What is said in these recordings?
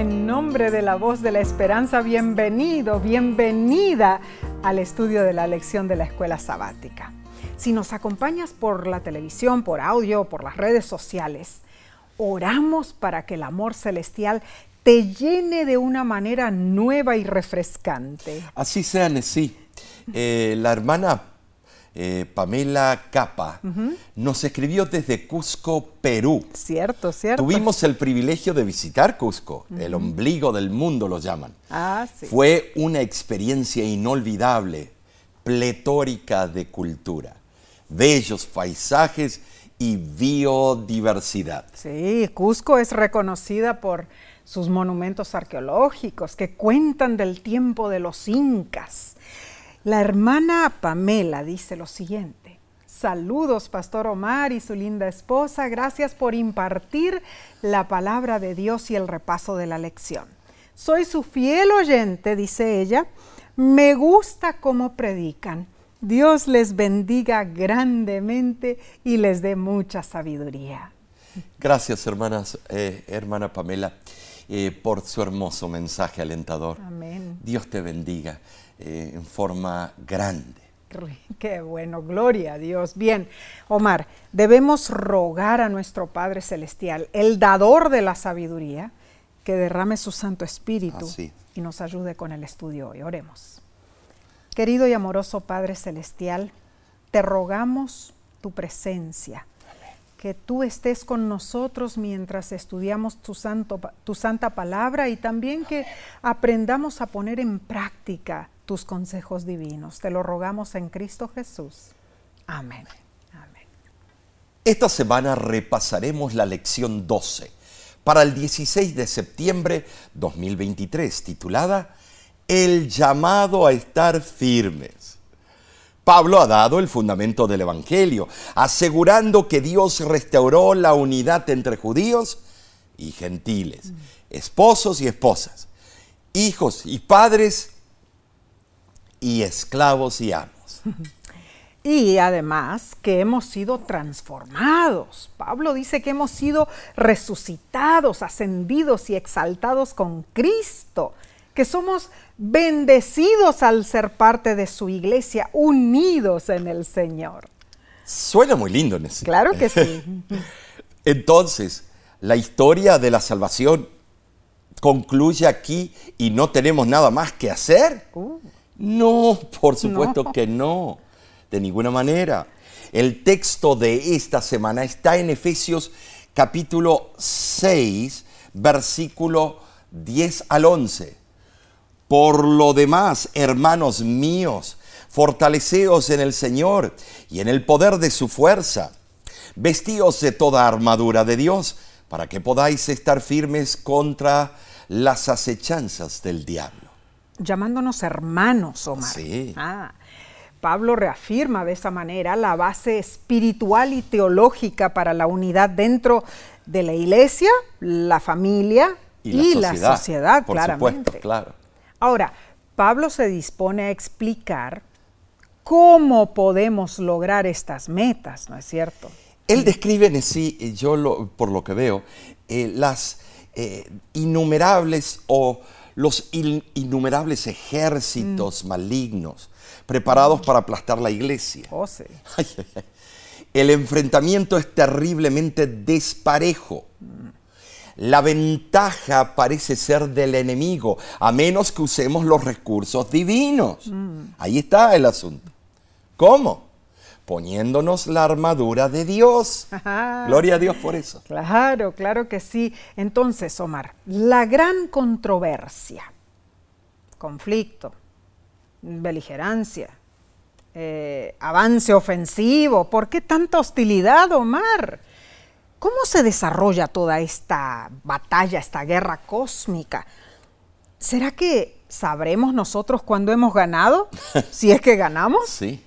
En nombre de la voz de la esperanza, bienvenido, bienvenida al estudio de la lección de la escuela sabática. Si nos acompañas por la televisión, por audio, por las redes sociales, oramos para que el amor celestial te llene de una manera nueva y refrescante. Así sea, sí. Eh, la hermana eh, Pamela Capa, nos escribió desde Cusco, Perú. Cierto, cierto. Tuvimos el privilegio de visitar Cusco, el ombligo del mundo lo llaman. Ah, sí. Fue una experiencia inolvidable, pletórica de cultura, bellos paisajes y biodiversidad. Sí, Cusco es reconocida por sus monumentos arqueológicos que cuentan del tiempo de los incas la hermana Pamela dice lo siguiente. Saludos, Pastor Omar y su linda esposa. Gracias por impartir la palabra de Dios y el repaso de la lección. Soy su fiel oyente, dice ella. Me gusta cómo predican. Dios les bendiga grandemente y les dé mucha sabiduría. Gracias, hermanas, eh, hermana Pamela, eh, por su hermoso mensaje alentador. Amén. Dios te bendiga. Eh, en forma grande. Qué bueno, gloria a Dios. Bien, Omar, debemos rogar a nuestro Padre Celestial, el dador de la sabiduría, que derrame su Santo Espíritu y nos ayude con el estudio hoy. Oremos. Querido y amoroso Padre Celestial, te rogamos tu presencia, que tú estés con nosotros mientras estudiamos tu, santo, tu santa palabra y también que aprendamos a poner en práctica tus consejos divinos. Te lo rogamos en Cristo Jesús. Amén. Amén. Esta semana repasaremos la lección 12 para el 16 de septiembre 2023, titulada El llamado a estar firmes. Pablo ha dado el fundamento del Evangelio, asegurando que Dios restauró la unidad entre judíos y gentiles, esposos y esposas, hijos y padres y esclavos y amos. Y además que hemos sido transformados. Pablo dice que hemos sido resucitados, ascendidos y exaltados con Cristo, que somos bendecidos al ser parte de su iglesia, unidos en el Señor. Suena muy lindo, Nessie. Claro que sí. Entonces, la historia de la salvación concluye aquí y no tenemos nada más que hacer. Uh. No, por supuesto que no, de ninguna manera. El texto de esta semana está en Efesios capítulo 6, versículo 10 al 11. Por lo demás, hermanos míos, fortaleceos en el Señor y en el poder de su fuerza. Vestíos de toda armadura de Dios para que podáis estar firmes contra las acechanzas del diablo llamándonos hermanos, Omar. Sí. Ah, Pablo reafirma de esa manera la base espiritual y teológica para la unidad dentro de la iglesia, la familia y, la, sociedad, por claramente. Supuesto, claro. Ahora, Pablo se dispone a explicar cómo podemos lograr estas metas, ¿no es cierto? Él describe en sí, yo por lo que veo, eh, las eh, innumerables o los innumerables ejércitos mm. malignos preparados para aplastar la iglesia. Oh, sí. El enfrentamiento es terriblemente desparejo. La ventaja parece ser del enemigo, a menos que usemos los recursos divinos. Mm. Ahí está el asunto. ¿Cómo? Poniéndonos la armadura de Dios. Gloria a Dios por eso. Claro, claro que sí. Entonces, Omar, la gran controversia, conflicto, beligerancia, eh, avance ofensivo, ¿por qué tanta hostilidad, Omar? ¿Cómo se desarrolla toda esta batalla, esta guerra cósmica? ¿Será que sabremos nosotros cuándo hemos ganado? si es que ganamos. Sí.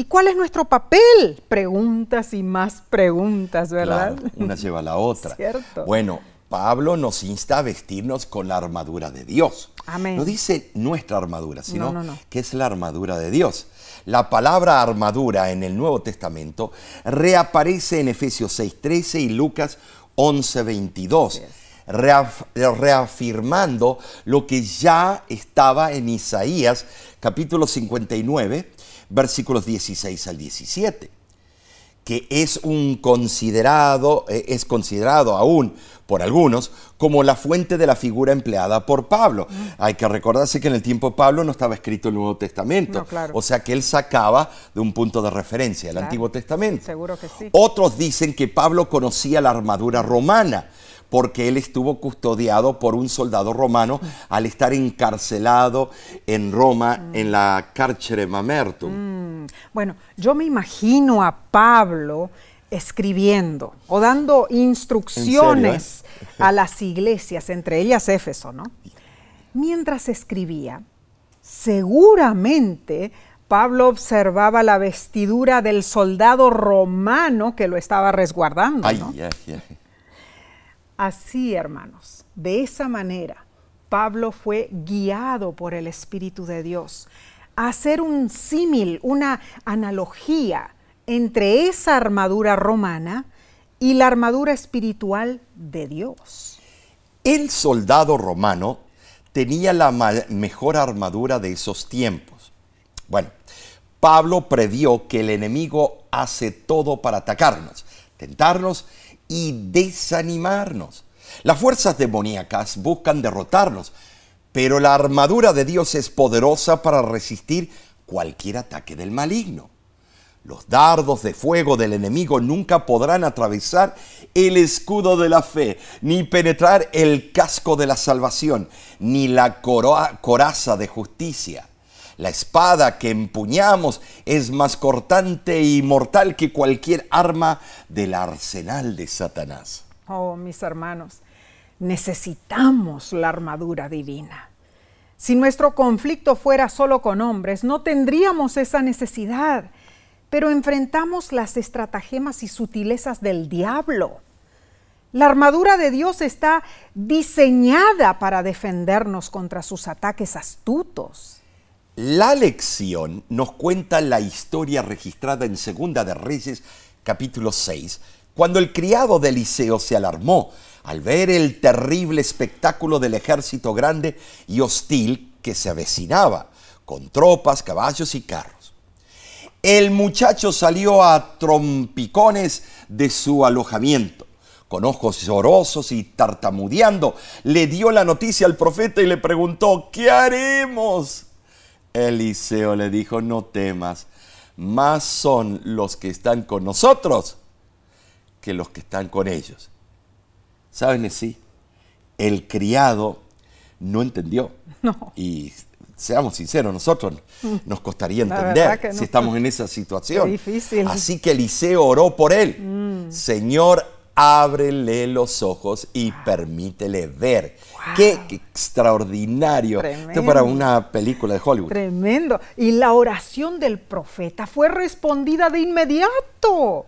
¿Y cuál es nuestro papel? Preguntas y más preguntas, ¿verdad? una lleva a la otra. Cierto. Bueno, Pablo nos insta a vestirnos con la armadura de Dios. Amén. No dice nuestra armadura, sino que es la armadura de Dios. La palabra armadura en el Nuevo Testamento reaparece en Efesios 6:13 y Lucas 11:22. reafirmando lo que ya estaba en Isaías capítulo 59, versículos 16 al 17 que es un considerado, eh, es considerado aún por algunos como la fuente de la figura empleada por Pablo. Mm. Hay que recordarse que en el tiempo de Pablo no estaba escrito el Nuevo Testamento, o sea que él sacaba de un punto de referencia el Antiguo Testamento. Seguro que sí. Otros dicen que Pablo conocía la armadura romana porque él estuvo custodiado por un soldado romano al estar encarcelado en Roma en la Carcere Mamertum. Mm. Bueno, yo me imagino a Pablo escribiendo o dando instrucciones a las iglesias, entre ellas Éfeso, ¿no? Mientras escribía, seguramente Pablo observaba la vestidura del soldado romano que lo estaba resguardando. ¿no? Así, hermanos, de esa manera, Pablo fue guiado por el Espíritu de Dios a hacer un símil, una analogía entre esa armadura romana y la armadura espiritual de Dios. El soldado romano tenía la mejor armadura de esos tiempos. Bueno, Pablo previó que el enemigo hace todo para atacarnos, tentarnos y desanimarnos. Las fuerzas demoníacas buscan derrotarnos, pero la armadura de Dios es poderosa para resistir cualquier ataque del maligno. Los dardos de fuego del enemigo nunca podrán atravesar el escudo de la fe, ni penetrar el casco de la salvación, ni la coraza de justicia. La espada que empuñamos es más cortante y mortal que cualquier arma del arsenal de Satanás. Oh, mis hermanos, necesitamos la armadura divina. Si nuestro conflicto fuera solo con hombres, no tendríamos esa necesidad, pero enfrentamos las estratagemas y sutilezas del diablo. La armadura de Dios está diseñada para defendernos contra sus ataques astutos. La lección nos cuenta la historia registrada en Segunda de Reyes, capítulo 6, cuando el criado de Eliseo se alarmó al ver el terrible espectáculo del ejército grande y hostil que se avecinaba, con tropas, caballos y carros. El muchacho salió a trompicones de su alojamiento. Con ojos llorosos y tartamudeando, le dio la noticia al profeta y le preguntó, ¿qué haremos? Eliseo le dijo, no temas, más son los que están con nosotros que los que están con ellos. ¿Saben sí? El criado no entendió. No. Y seamos sinceros, nosotros nos costaría entender si estamos en esa situación. difícil. Así que Eliseo oró por él. Mm. Señor, ábrele los ojos y permítele ver. Qué, extraordinario. Esto para una película de Hollywood. Tremendo. Y la oración del profeta fue respondida de inmediato.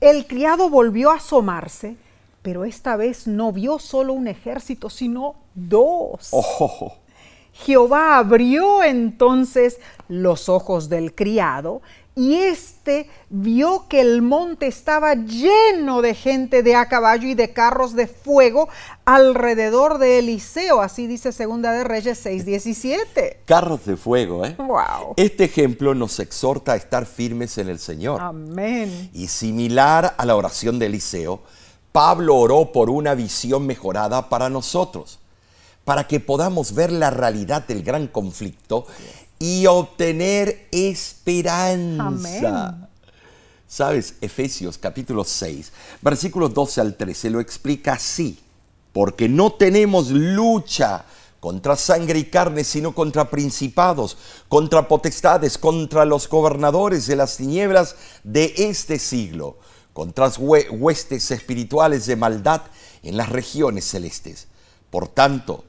El criado volvió a asomarse, pero esta vez no vio solo un ejército, sino dos. Oh. Jehová abrió entonces los ojos del criado y éste vio que el monte estaba lleno de gente de a caballo y de carros de fuego alrededor de Eliseo, así dice Segunda de Reyes 6:17. Carros de fuego, ¿eh? Wow. Este ejemplo nos exhorta a estar firmes en el Señor. Amén. Y similar a la oración de Eliseo, Pablo oró por una visión mejorada para nosotros, para que podamos ver la realidad del gran conflicto y obtener esperanza. ¿Sabes? Efesios capítulo 6, versículos 12 al 13 lo explica así. Porque no tenemos lucha contra sangre y carne, sino contra principados, contra potestades, contra los gobernadores de las tinieblas de este siglo, contra huestes espirituales de maldad en las regiones celestes. Por tanto,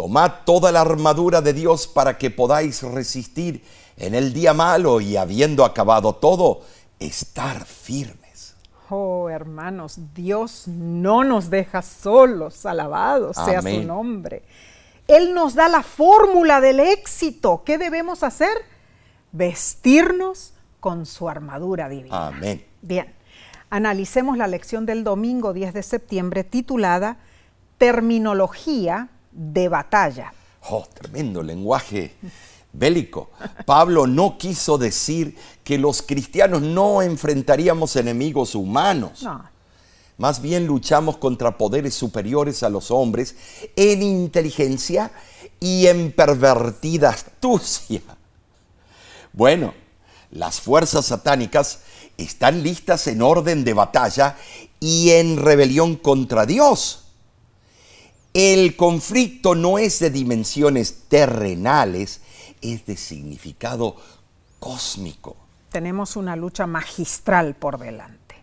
Tomad toda la armadura de Dios para que podáis resistir en el día malo y habiendo acabado todo, estar firmes. Oh, hermanos, Dios no nos deja solos, alabado sea su nombre. Él nos da la fórmula del éxito. ¿Qué debemos hacer? Vestirnos con su armadura divina. Amén. Bien, analicemos la lección del domingo 10 de septiembre titulada terminología de batalla. Oh, tremendo lenguaje bélico. Pablo no quiso decir que los cristianos no enfrentaríamos enemigos humanos. No. Más bien luchamos contra poderes superiores a los hombres en inteligencia y en pervertida astucia. Bueno, las fuerzas satánicas están listas en orden de batalla y en rebelión contra Dios. El conflicto no es de dimensiones terrenales, es de significado cósmico. Tenemos una lucha magistral por delante.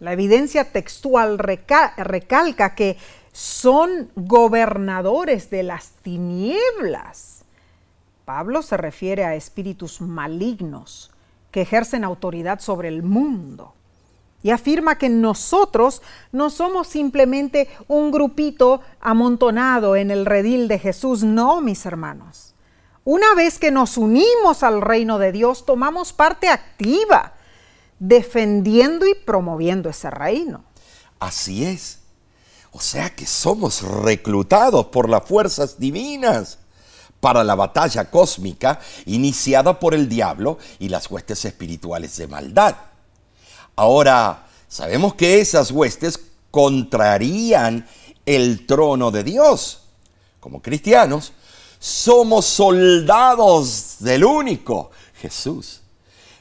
La evidencia textual recalca que son gobernadores de las tinieblas. Pablo se refiere a espíritus malignos que ejercen autoridad sobre el mundo y afirma que nosotros no somos simplemente un grupito amontonado en el redil de Jesús, no, mis hermanos. Una vez que nos unimos al reino de Dios, tomamos parte activa, defendiendo y promoviendo ese reino. Así es. O sea que somos reclutados por las fuerzas divinas para la batalla cósmica iniciada por el diablo y las huestes espirituales de maldad. Ahora, sabemos que esas huestes contrarían el trono de Dios. Como cristianos, somos soldados del único, Jesús.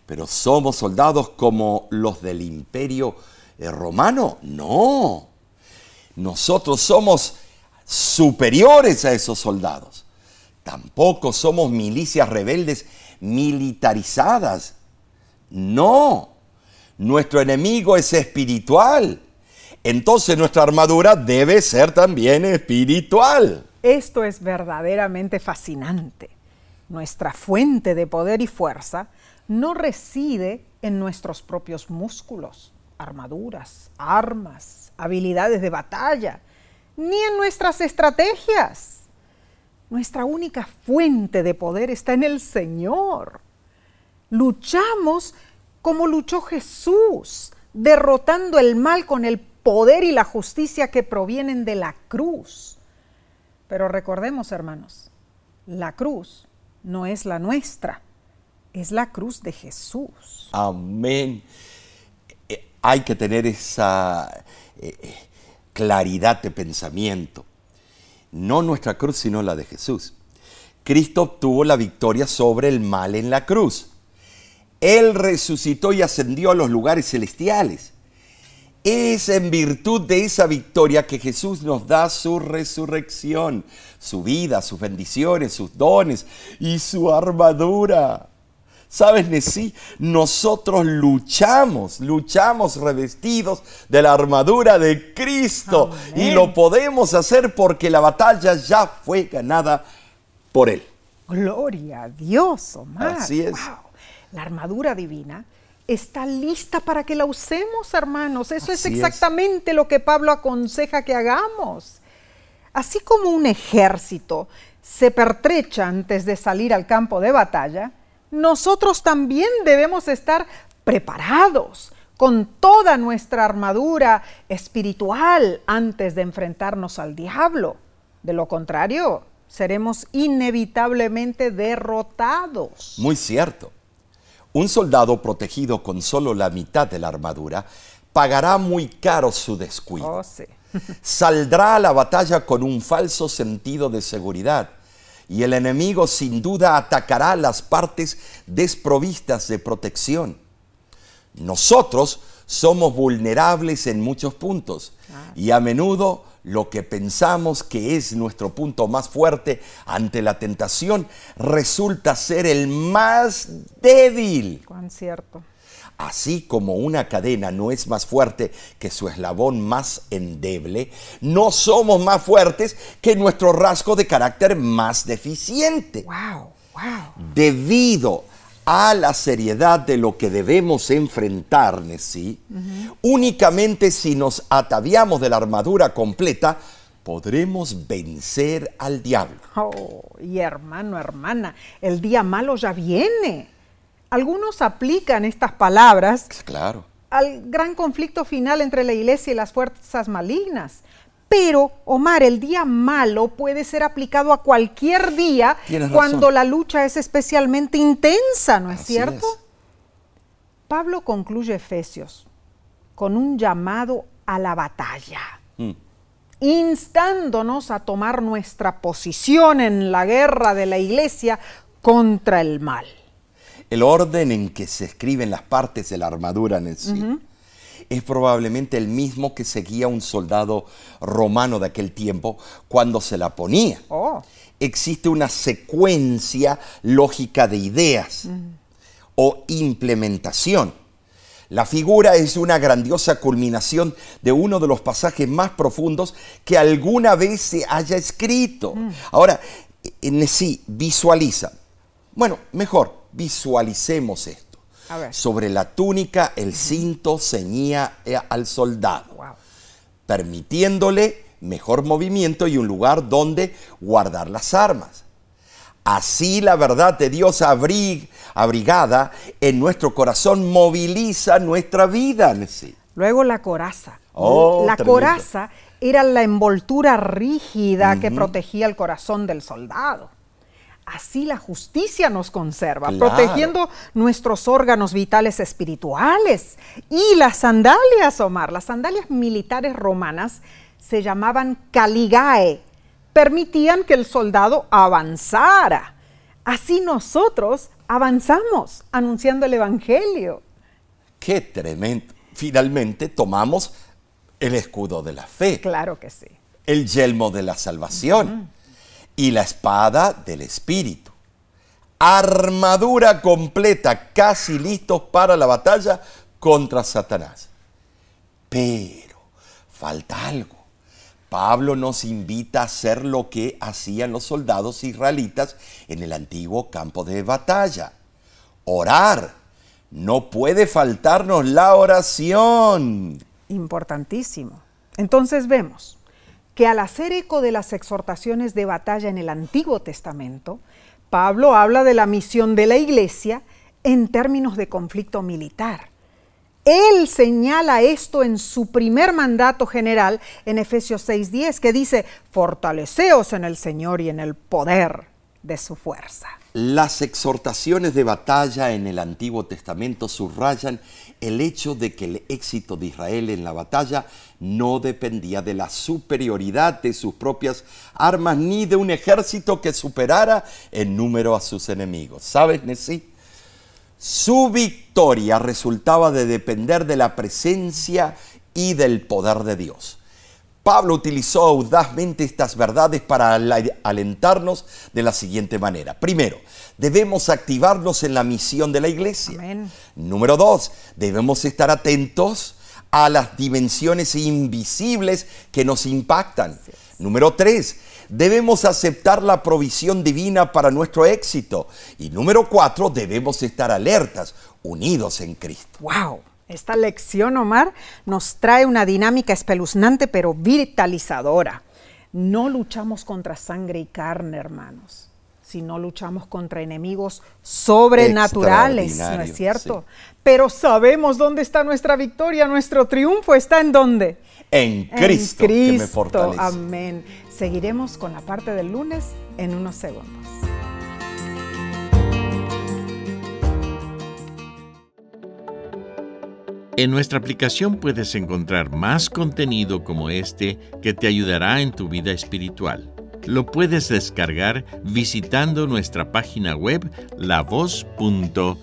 Pero somos soldados como los del imperio eh, romano. No. Nosotros somos superiores a esos soldados. Tampoco somos milicias rebeldes militarizadas. No, nuestro enemigo es espiritual. Entonces nuestra armadura debe ser también espiritual. Esto es verdaderamente fascinante. Nuestra fuente de poder y fuerza no reside en nuestros propios músculos, armaduras, armas, habilidades de batalla, ni en nuestras estrategias. Nuestra única fuente de poder está en el Señor. Luchamos como luchó Jesús, derrotando el mal con el poder y la justicia que provienen de la cruz. Pero recordemos, hermanos, la cruz no es la nuestra, es la cruz de Jesús. Amén. Eh, hay que tener esa eh, claridad de pensamiento no nuestra cruz, sino la de Jesús. Cristo obtuvo la victoria sobre el mal en la cruz. Él resucitó y ascendió a los lugares celestiales. Es en virtud de esa victoria que Jesús nos da su resurrección, su vida, sus bendiciones, sus dones y su armadura. ¿Sabes, Nesí? Nosotros luchamos, luchamos revestidos de la armadura de Cristo. Y lo podemos hacer porque la batalla ya fue ganada por Él. Gloria a Dios, Omar. Así es. La armadura divina está lista para que la usemos, hermanos. Eso es exactamente lo que Pablo aconseja que hagamos. Así como un ejército se pertrecha antes de salir al campo de batalla, nosotros también debemos estar preparados con toda nuestra armadura espiritual antes de enfrentarnos al diablo. De lo contrario, seremos inevitablemente derrotados. Muy cierto. Un soldado protegido con solo la mitad de la armadura pagará muy caro su descuido. Oh, Saldrá a la batalla con un falso sentido de seguridad y el enemigo sin duda atacará las partes desprovistas de protección. Nosotros somos vulnerables en muchos puntos y a menudo lo que pensamos que es nuestro punto más fuerte ante la tentación resulta ser el más débil. Cuán cierto. Así como una cadena no es más fuerte que su eslabón más endeble, no somos más fuertes que nuestro rasgo de carácter más deficiente. Wow, wow. Debido a la seriedad de lo que debemos enfrentar, ¿sí? únicamente si nos ataviamos de la armadura completa, podremos vencer al diablo. Oh, y hermano, hermana, el día malo ya viene. Algunos aplican estas palabras claro. al gran conflicto final entre la iglesia y las fuerzas malignas, Pero, Omar, el día malo puede ser aplicado a cualquier día cuando la lucha es especialmente intensa, ¿no es cierto? Pablo concluye Efesios con un llamado a la batalla, mm. instándonos a tomar nuestra posición en la guerra de la iglesia contra el mal. El orden en que se escriben las partes de la armadura en el sí es probablemente el mismo que seguía un soldado romano de aquel tiempo cuando se la ponía. Oh. Existe una secuencia lógica de ideas o implementación. La figura es una grandiosa culminación de uno de los pasajes más profundos que alguna vez se haya escrito. Mm. Ahora, en sí, visualiza. Bueno, mejor, visualicemos esto. Sobre la túnica el cinto ceñía eh, al soldado, permitiéndole mejor movimiento y un lugar donde guardar las armas. Así la verdad de Dios abrigada en nuestro corazón moviliza nuestra vida. Luego la coraza. Oh, la coraza era la envoltura rígida que protegía el corazón del soldado. Así la justicia nos conserva, protegiendo nuestros órganos vitales espirituales. Y las sandalias, Omar, las sandalias militares romanas se llamaban caligae, permitían que el soldado avanzara. Así nosotros avanzamos anunciando el Evangelio. Qué tremendo. Finalmente tomamos el escudo de la fe. Claro que sí. El yelmo de la salvación y la espada del Espíritu. Armadura completa, casi listos para la batalla contra Satanás. Pero falta algo. Pablo nos invita a hacer lo que hacían los soldados israelitas en el antiguo campo de batalla. Orar. No puede faltarnos la oración. Importantísimo. Entonces vemos que al hacer eco de las exhortaciones de batalla en el Antiguo Testamento, Pablo habla de la misión de la iglesia en términos de conflicto militar. Él señala esto en su primer mandato general en Efesios 6:10, que dice, fortaleceos en el Señor y en el poder de su fuerza. Las exhortaciones de batalla en el Antiguo Testamento subrayan el hecho de que el éxito de Israel en la batalla no dependía de la superioridad de sus propias armas ni de un ejército que superara en número a sus enemigos. ¿Sabes, Nessie? Su victoria resultaba de depender de la presencia y del poder de Dios. Pablo utilizó audazmente estas verdades para alentarnos de la siguiente manera. Primero, debemos activarnos en la misión de la iglesia. Número dos, debemos estar atentos a las dimensiones invisibles que nos impactan. Número tres, debemos aceptar la provisión divina para nuestro éxito. Y número cuatro, debemos estar alertas, unidos en Cristo. ¡Wow! Esta lección, Omar, nos trae una dinámica espeluznante pero vitalizadora. No luchamos contra sangre y carne, hermanos, sino luchamos contra enemigos sobrenaturales, ¿no es cierto? Pero sabemos dónde está nuestra victoria, nuestro triunfo está en dónde? En Cristo, que me fortalece. Amén. Seguiremos con la parte del lunes en unos segundos. En nuestra aplicación puedes encontrar más contenido como este que te ayudará en tu vida espiritual. Lo puedes descargar visitando nuestra página web lavoz.org.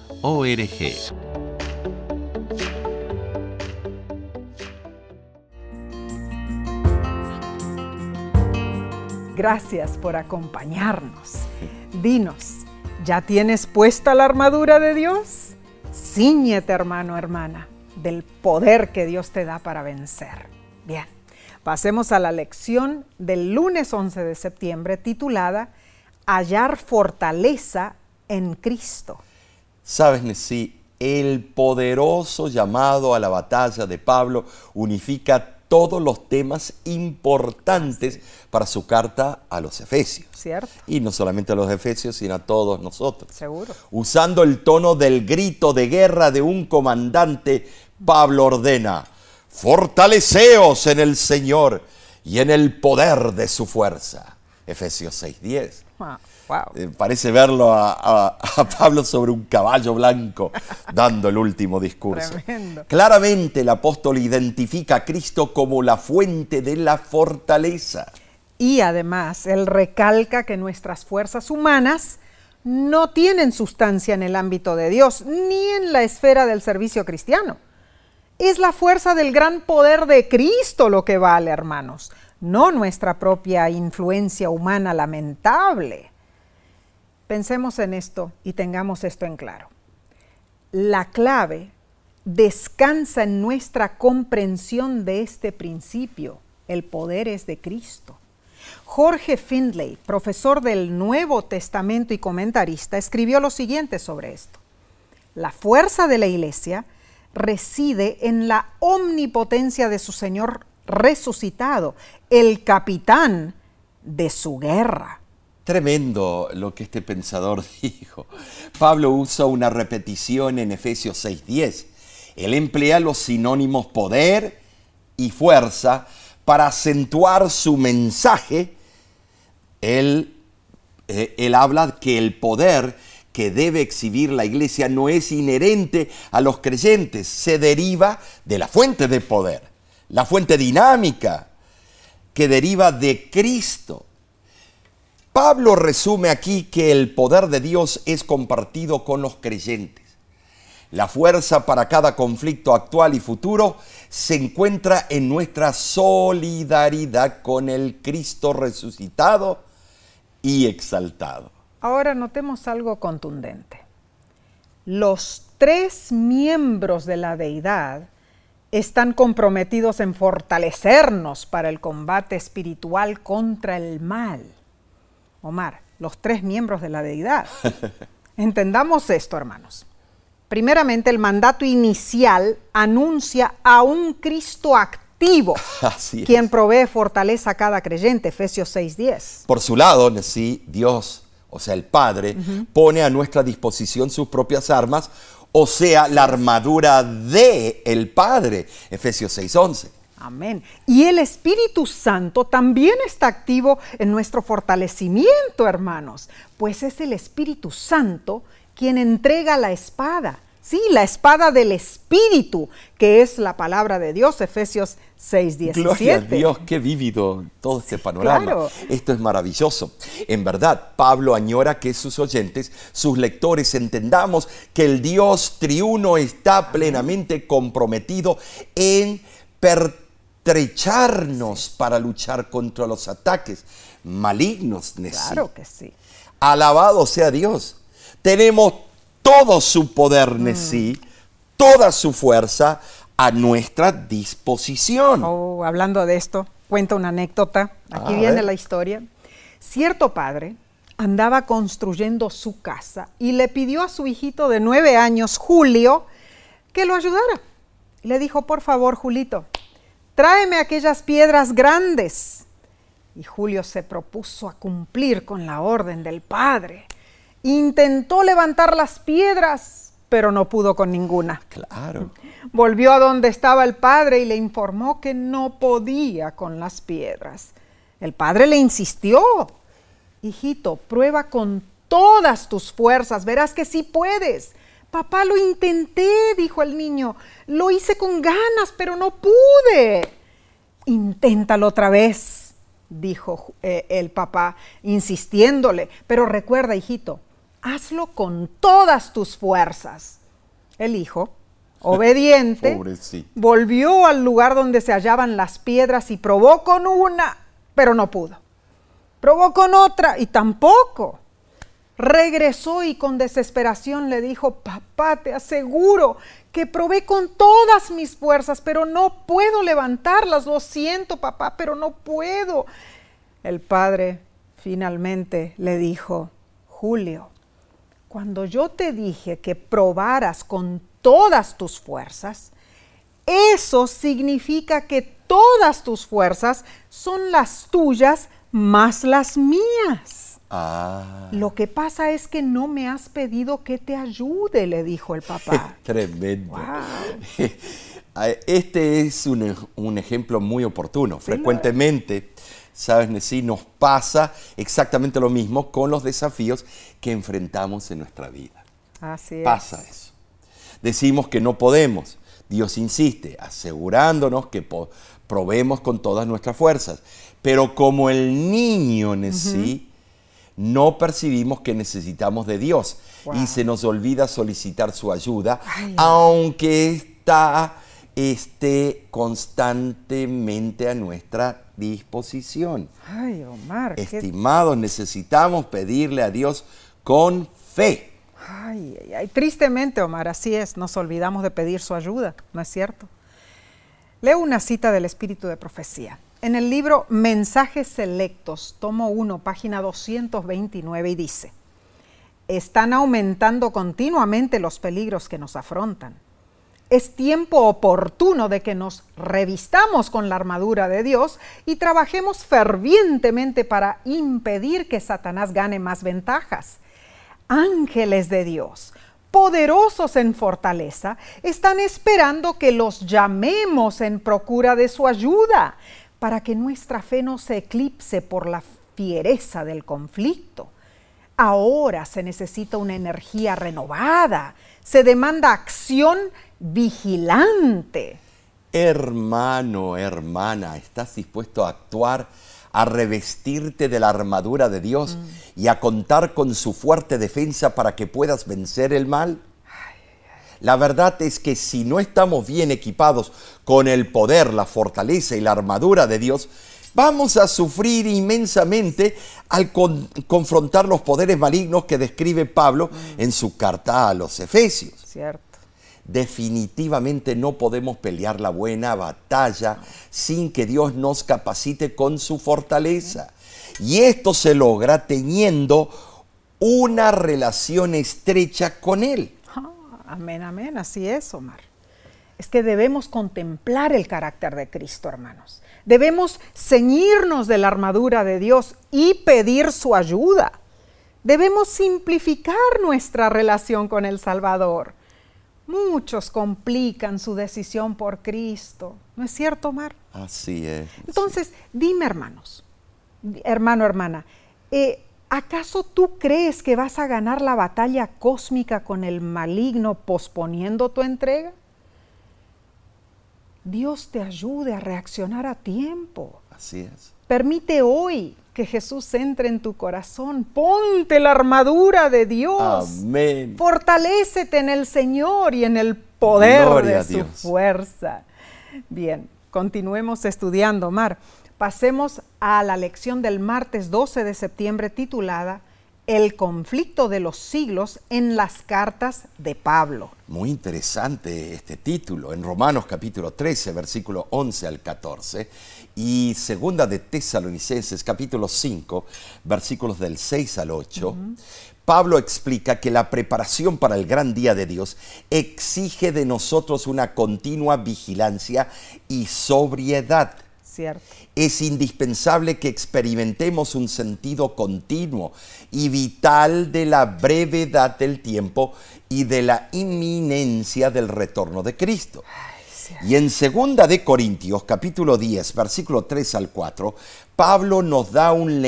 Gracias por acompañarnos. Dinos, ¿ya tienes puesta la armadura de Dios? Cíñete, hermano, hermana del poder que Dios te da para vencer. Bien, pasemos a la lección del lunes 11 de septiembre titulada Hallar fortaleza en Cristo. Sabes, Nesí, el poderoso llamado a la batalla de Pablo unifica todos los temas importantes para su carta a los Efesios. Cierto. Y no solamente a los Efesios, sino a todos nosotros. Seguro. Usando el tono del grito de guerra de un comandante Pablo ordena, fortaleceos en el Señor y en el poder de su fuerza. Efesios 6:10. Eh, parece verlo a, Pablo sobre un caballo blanco dando el último discurso. Claramente el apóstol identifica a Cristo como la fuente de la fortaleza. Y además, él recalca que nuestras fuerzas humanas no tienen sustancia en el ámbito de Dios, ni en la esfera del servicio cristiano. Es la fuerza del gran poder de Cristo lo que vale, hermanos, no nuestra propia influencia humana lamentable. Pensemos en esto y tengamos esto en claro. La clave descansa en nuestra comprensión de este principio. El poder es de Cristo. Jorge Findlay, profesor del Nuevo Testamento y comentarista, escribió lo siguiente sobre esto. La fuerza de la iglesia reside en la omnipotencia de su Señor resucitado, el capitán de su guerra. Tremendo lo que este pensador dijo. Pablo usa una repetición en Efesios 6:10. Él emplea los sinónimos poder y fuerza para acentuar su mensaje. Él, eh, él habla que el poder que debe exhibir la iglesia no es inherente a los creyentes, se deriva de la fuente de poder, la fuente dinámica que deriva de Cristo. Pablo resume aquí que el poder de Dios es compartido con los creyentes. La fuerza para cada conflicto actual y futuro se encuentra en nuestra solidaridad con el Cristo resucitado y exaltado. Ahora notemos algo contundente. Los tres miembros de la deidad están comprometidos en fortalecernos para el combate espiritual contra el mal. Omar, los tres miembros de la deidad. Entendamos esto, hermanos. Primeramente, el mandato inicial anuncia a un Cristo activo, quien provee fortaleza a cada creyente, Efesios 6:10. Por su lado, sí, Dios, o sea, el Padre, pone a nuestra disposición sus propias armas, o sea, la armadura de el Padre, Efesios 6:11. Amén. Y el Espíritu Santo también está activo en nuestro fortalecimiento, hermanos, pues es el Espíritu Santo quien entrega la espada. Sí, la espada del Espíritu, que es la palabra de Dios, Efesios 6, 17. Gloria a Dios, qué vívido todo este panorama. Esto es maravilloso. En verdad, Pablo añora que sus oyentes, sus lectores, entendamos que el Dios triuno está plenamente comprometido en pertenecer estrecharnos para luchar contra los ataques malignos. Claro que sí. Alabado sea Dios. Tenemos todo su poder, mm. Nesí, toda su fuerza a nuestra disposición. Oh, hablando de esto, cuenta una anécdota. Aquí viene la historia. Cierto padre andaba construyendo su casa y le pidió a su hijito de nueve años, Julio, que lo ayudara. Le dijo, por favor, Julito, tráeme aquellas piedras grandes. Y Julio se propuso a cumplir con la orden del padre. Intentó levantar las piedras, pero no pudo con ninguna. Claro. Volvió a donde estaba el padre y le informó que no podía con las piedras. El padre le insistió. Hijito, prueba con todas tus fuerzas, verás que sí puedes. Papá, lo intenté, dijo el niño. Lo hice con ganas, pero no pude. Inténtalo otra vez, dijo eh, el papá, insistiéndole. Pero recuerda, hijito, hazlo con todas tus fuerzas. El hijo, obediente, volvió al lugar donde se hallaban las piedras y probó con una, pero no pudo. Probó con otra y tampoco regresó y con desesperación le dijo, papá, te aseguro que probé con todas mis fuerzas, pero no puedo levantarlas, lo siento, papá, pero no puedo. El padre finalmente le dijo, Julio, cuando yo te dije que probaras con todas tus fuerzas, eso significa que todas tus fuerzas son las tuyas más las mías. Ah. Lo que pasa es que no me has pedido que te ayude, le dijo el papá. Tremendo. Este es un, ejemplo muy oportuno. Frecuentemente, sabes, Nessie, nos pasa exactamente lo mismo con los desafíos que enfrentamos en nuestra vida. Así Pasa eso. Decimos que no podemos. Dios insiste, asegurándonos que probemos con todas nuestras fuerzas. Pero como el niño no percibimos que necesitamos de Dios y se nos olvida solicitar su ayuda, aunque está esté constantemente a nuestra disposición. Ay, Omar. Estimados, necesitamos pedirle a Dios con fe. Ay, ay, ay, tristemente, Omar, así es, nos olvidamos de pedir su ayuda, ¿no es cierto? Leo una cita del Espíritu de Profecía. En el libro Mensajes Selectos, tomo 1, página 229, y dice, están aumentando continuamente los peligros que nos afrontan. Es tiempo oportuno de que nos revistamos con la armadura de Dios y trabajemos fervientemente para impedir que Satanás gane más ventajas. Ángeles de Dios, poderosos en fortaleza, están esperando que los llamemos en procura de su ayuda, para que nuestra fe no se eclipse por la fiereza del conflicto. Ahora se necesita una energía renovada, se demanda acción vigilante. Hermano, hermana, ¿estás dispuesto a actuar, a revestirte de la armadura de Dios mm. y a contar con su fuerte defensa para que puedas vencer el mal? La verdad es que si no estamos bien equipados con el poder, la fortaleza y la armadura de Dios, vamos a sufrir inmensamente al confrontar los poderes malignos que describe Pablo mm. en su carta a los Efesios. Cierto. Definitivamente no podemos pelear la buena batalla sin que Dios nos capacite con su fortaleza. Y esto se logra teniendo una relación estrecha con Él. Amén, amén, así es, Omar. Es que debemos contemplar el carácter de Cristo, hermanos. Debemos ceñirnos de la armadura de Dios y pedir su ayuda. Debemos simplificar nuestra relación con el Salvador. Muchos complican su decisión por Cristo. ¿No es cierto, Omar? Así es. Entonces, dime, hermanos, hermano, hermana, eh, ¿Acaso tú crees que vas a ganar la batalla cósmica con el maligno posponiendo tu entrega? Dios te ayude a reaccionar a tiempo. Así es. Permite hoy que Jesús entre en tu corazón. Ponte la armadura de Dios. Amén. Fortalécete en el Señor y en el poder de su fuerza. Bien, continuemos estudiando, Mar. Pasemos a la lección del martes 12 de septiembre titulada El conflicto de los siglos en las cartas de Pablo. Muy interesante este título. En Romanos capítulo 13, versículo 11 al 14 y segunda de Tesalonicenses capítulo 5, versículos del 6 al 8. Pablo explica que la preparación para el gran día de Dios exige de nosotros una continua vigilancia y sobriedad es indispensable que experimentemos un sentido continuo y vital de la brevedad del tiempo y de la inminencia del retorno de Cristo. Y en segunda de Corintios, capítulo 10, versículo 3 al 4, Pablo nos da un,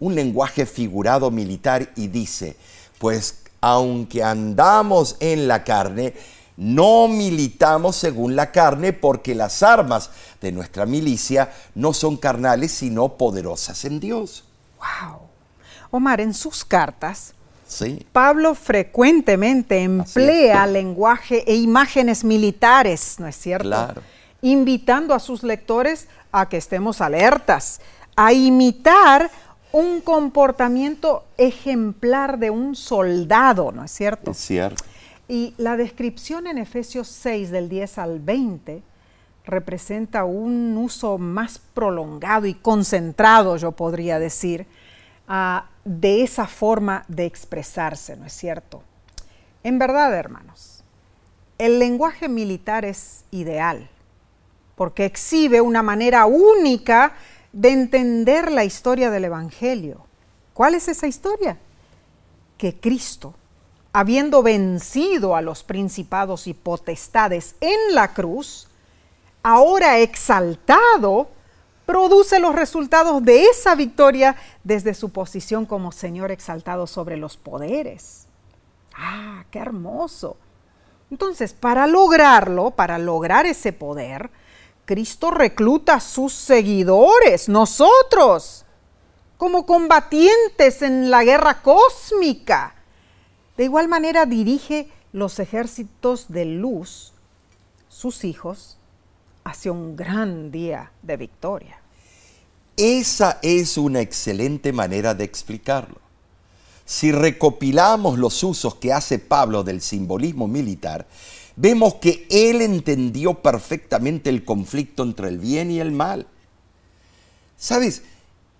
un lenguaje figurado militar y dice, pues aunque andamos en la carne, no militamos según la carne porque las armas de nuestra milicia no son carnales sino poderosas en Dios. Wow. Omar, en sus cartas, Pablo frecuentemente emplea lenguaje e imágenes militares, ¿no es cierto? Claro. Invitando a sus lectores a que estemos alertas, a imitar un comportamiento ejemplar de un soldado, ¿no es cierto? Es cierto. Y la descripción en Efesios 6 del 10 al 20 representa un uso más prolongado y concentrado, yo podría decir, de esa forma de expresarse, ¿no es cierto? En verdad, hermanos, el lenguaje militar es ideal porque exhibe una manera única de entender la historia del Evangelio. ¿Cuál es esa historia? Que Cristo habiendo vencido a los principados y potestades en la cruz, ahora exaltado, produce los resultados de esa victoria desde su posición como Señor exaltado sobre los poderes. Ah, qué hermoso. Entonces, para lograrlo, para lograr ese poder, Cristo recluta a sus seguidores, nosotros, como combatientes en la guerra cósmica. De igual manera dirige los ejércitos de luz, sus hijos, hacia un gran día de victoria. Esa es una excelente manera de explicarlo. Si recopilamos los usos que hace Pablo del simbolismo militar, vemos que él entendió perfectamente el conflicto entre el bien y el mal. ¿Sabes?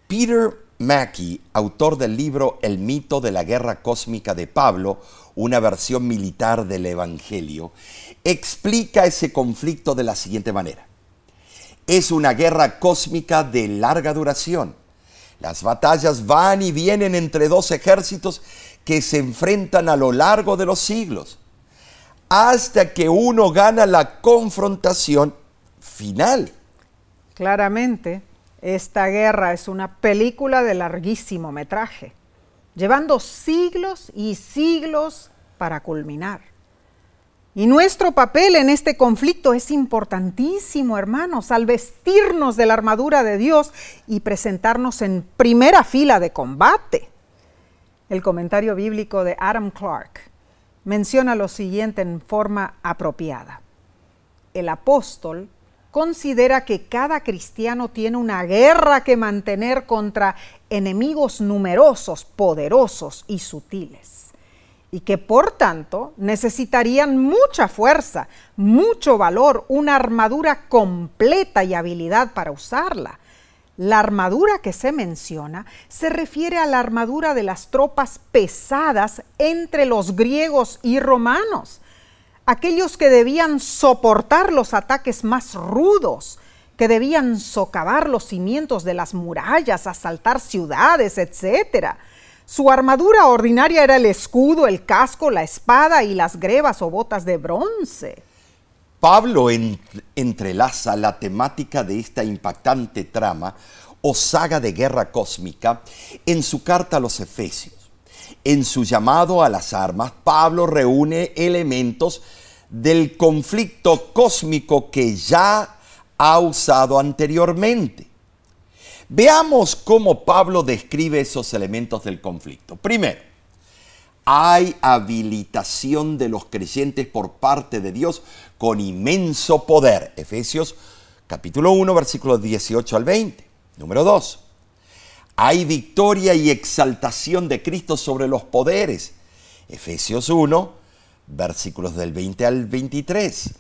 Peter Mackey, autor del libro El mito de la guerra cósmica de Pablo, una versión militar del Evangelio, explica ese conflicto de la siguiente manera. Es una guerra cósmica de larga duración. Las batallas van y vienen entre dos ejércitos que se enfrentan a lo largo de los siglos, hasta que uno gana la confrontación final. Claramente, esta guerra es una película de larguísimo metraje, llevando siglos y siglos para culminar. Y nuestro papel en este conflicto es importantísimo, hermanos, al vestirnos de la armadura de Dios y presentarnos en primera fila de combate. El comentario bíblico de Adam Clark menciona lo siguiente en forma apropiada. El apóstol considera que cada cristiano tiene una guerra que mantener contra enemigos numerosos, poderosos y sutiles, y que por tanto necesitarían mucha fuerza, mucho valor, una armadura completa y habilidad para usarla. La armadura que se menciona se refiere a la armadura de las tropas pesadas entre los griegos y romanos, aquellos que debían soportar los ataques más rudos, que debían socavar los cimientos de las murallas, asaltar ciudades, etc. Su armadura ordinaria era el escudo, el casco, la espada y las grebas o botas de bronce. Pablo entrelaza la temática de esta impactante trama o saga de guerra cósmica en su carta a los Efesios. En su llamado a las armas, Pablo reúne elementos del conflicto cósmico que ya ha usado anteriormente. Veamos cómo Pablo describe esos elementos del conflicto. Primero, hay habilitación de los creyentes por parte de Dios con inmenso poder. Efesios capítulo 1, versículos 18 al 20. Número 2. Hay victoria y exaltación de Cristo sobre los poderes. Efesios 1, versículos del 20 al 23.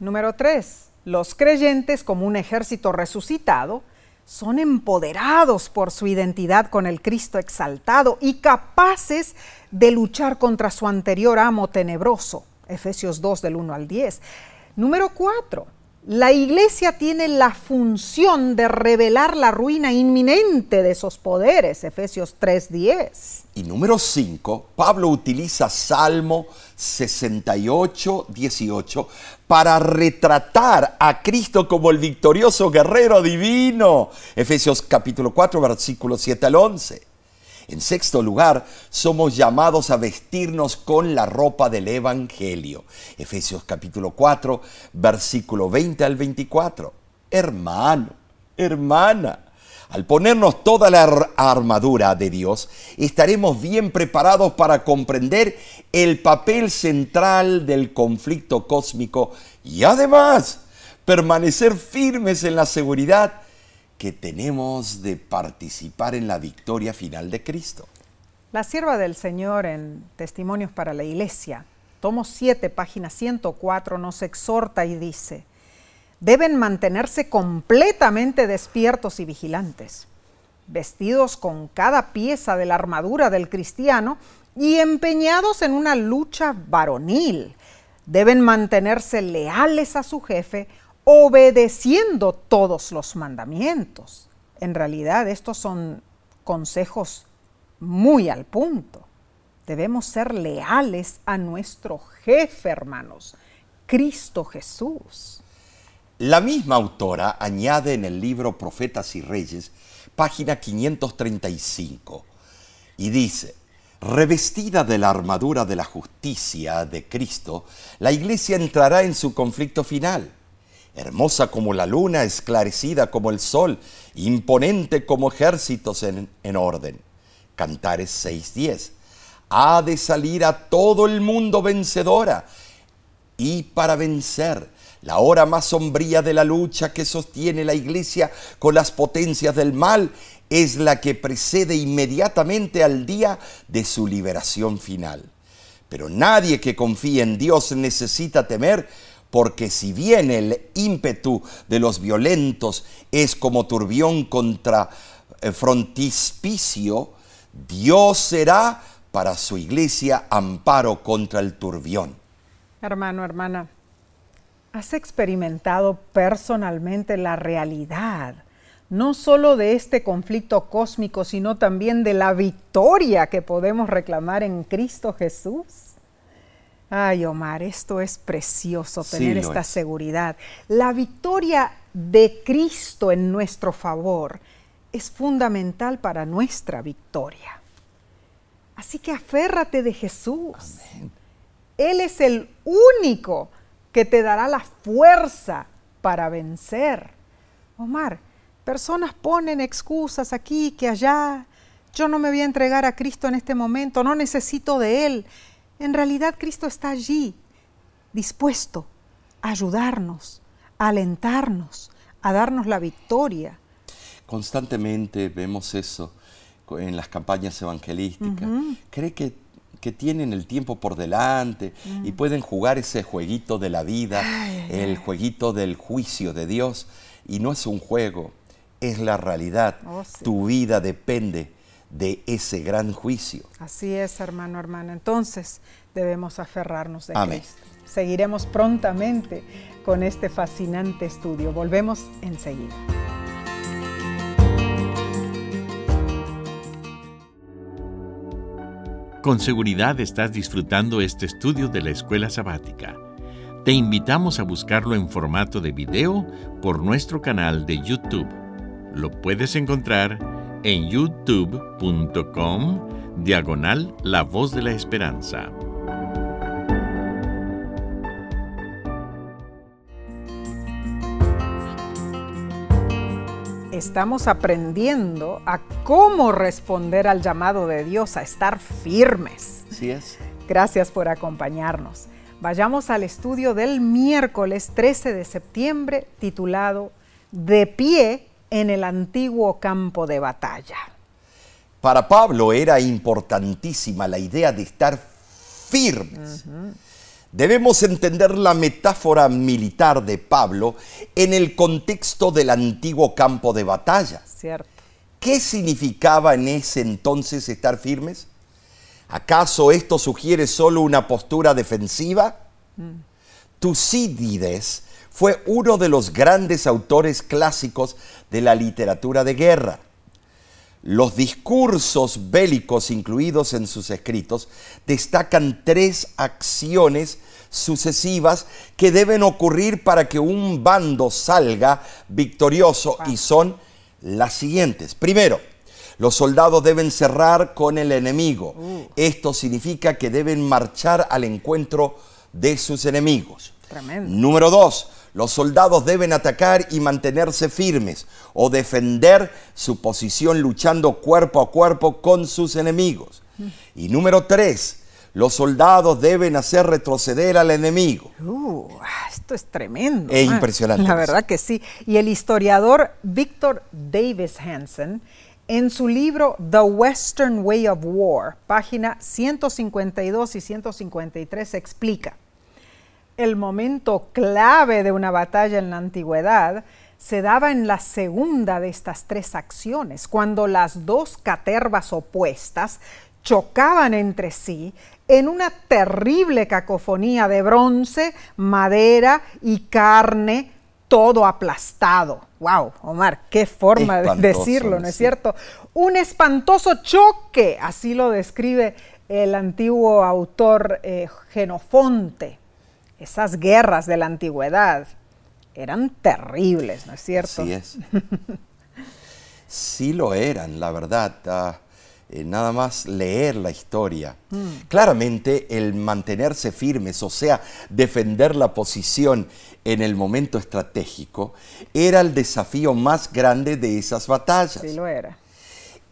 Número 3. Los creyentes, como un ejército resucitado, son empoderados por su identidad con el Cristo exaltado y capaces de luchar contra su anterior amo tenebroso. Efesios 2 del 1 al 10. Número 4. La iglesia tiene la función de revelar la ruina inminente de esos poderes, Efesios 3:10. Y número 5, Pablo utiliza Salmo 68, 18 para retratar a Cristo como el victorioso guerrero divino, Efesios capítulo 4, versículos 7 al 11. En sexto lugar, somos llamados a vestirnos con la ropa del Evangelio. Efesios capítulo 4, versículo 20 al 24. Hermano, hermana, al ponernos toda la armadura de Dios, estaremos bien preparados para comprender el papel central del conflicto cósmico y además permanecer firmes en la seguridad que tenemos de participar en la victoria final de Cristo. La sierva del Señor en Testimonios para la Iglesia, tomo 7, página 104, nos exhorta y dice, deben mantenerse completamente despiertos y vigilantes, vestidos con cada pieza de la armadura del cristiano y empeñados en una lucha varonil. Deben mantenerse leales a su jefe, obedeciendo todos los mandamientos. En realidad estos son consejos muy al punto. debemos ser leales a nuestro jefe, hermanos, Cristo Jesús. La misma autora añade en el libro Profetas y Reyes, página 535, y dice, Revestida de la armadura de la justicia de Cristo, la iglesia entrará en su conflicto final. Hermosa como la luna, esclarecida como el sol, imponente como ejércitos en, en orden. Cantares 6.10. Ha de salir a todo el mundo vencedora. Y para vencer, la hora más sombría de la lucha que sostiene la iglesia con las potencias del mal es la que precede inmediatamente al día de su liberación final. Pero nadie que confíe en Dios necesita temer, porque si bien el ímpetu de los violentos es como turbión contra eh, frontispicio, Dios será para su iglesia amparo contra el turbión. Hermano, hermana, ¿has experimentado personalmente la realidad no solo de este conflicto cósmico, sino también de la victoria que podemos reclamar en Cristo Jesús. Ay, Omar, esto es precioso tener esta seguridad. La victoria de Cristo en nuestro favor es fundamental para nuestra victoria. Así que aférrate de Jesús. Él es el único que te dará la fuerza para vencer. Omar, Personas ponen excusas aquí, que allá. Yo no me voy a entregar a Cristo en este momento, no necesito de Él. En realidad Cristo está allí, dispuesto a ayudarnos, a alentarnos, a darnos la victoria. Constantemente vemos eso en las campañas evangelísticas. Cree que, que, tienen el tiempo por delante y mm. pueden jugar ese jueguito de la vida, el jueguito del juicio de Dios. Y no es un juego, es la realidad. Oh, tu vida depende de ese gran juicio. Así es, hermano, hermana. Entonces debemos aferrarnos de Cristo. Seguiremos prontamente con este fascinante estudio. Volvemos enseguida. Con seguridad estás disfrutando este estudio de la escuela sabática. Te invitamos a buscarlo en formato de video por nuestro canal de YouTube lo puedes encontrar en youtube.com diagonal La Voz de la Esperanza. Estamos aprendiendo a cómo responder al llamado de Dios, a estar firmes. Así es. Gracias por acompañarnos. Vayamos al estudio del miércoles 13 de septiembre titulado De pie en el antiguo campo de batalla. Para Pablo era importantísima la idea de estar firmes. Debemos entender la metáfora militar de Pablo en el contexto del antiguo campo de batalla. Cierto. ¿Qué significaba en ese entonces estar firmes? ¿Acaso esto sugiere solo una postura defensiva? Mm. Tucídides fue uno de los grandes autores clásicos de la literatura de guerra. Los discursos bélicos incluidos en sus escritos destacan tres acciones sucesivas que deben ocurrir para que un bando salga victorioso y son las siguientes. Primero, los soldados deben cerrar con el enemigo. Uh. Esto significa que deben marchar al encuentro de sus enemigos. Número dos, los soldados deben atacar y mantenerse firmes o defender su posición luchando cuerpo a cuerpo con sus enemigos. Y número tres, los soldados deben hacer retroceder al enemigo. Uh, esto es tremendo. Es impresionante. La verdad que sí. Y el historiador Victor Davis Hansen, en su libro The Western Way of War, página 152 y 153, explica el momento clave de una batalla en la antigüedad se daba en la segunda de estas tres acciones, cuando las dos catervas opuestas chocaban entre sí en una terrible cacofonía de bronce, madera y carne, todo aplastado. ¡Wow! Omar, qué forma de decirlo, ¿no es cierto? Un espantoso choque, así lo describe el antiguo autor eh, Genofonte. Esas guerras de la antigüedad eran terribles, ¿no es cierto? Sí es. sí lo eran, la verdad. Ah, eh, nada más leer la historia. Mm. Claramente el mantenerse firmes, o sea, defender la posición en el momento estratégico, era el desafío más grande de esas batallas. Sí lo era.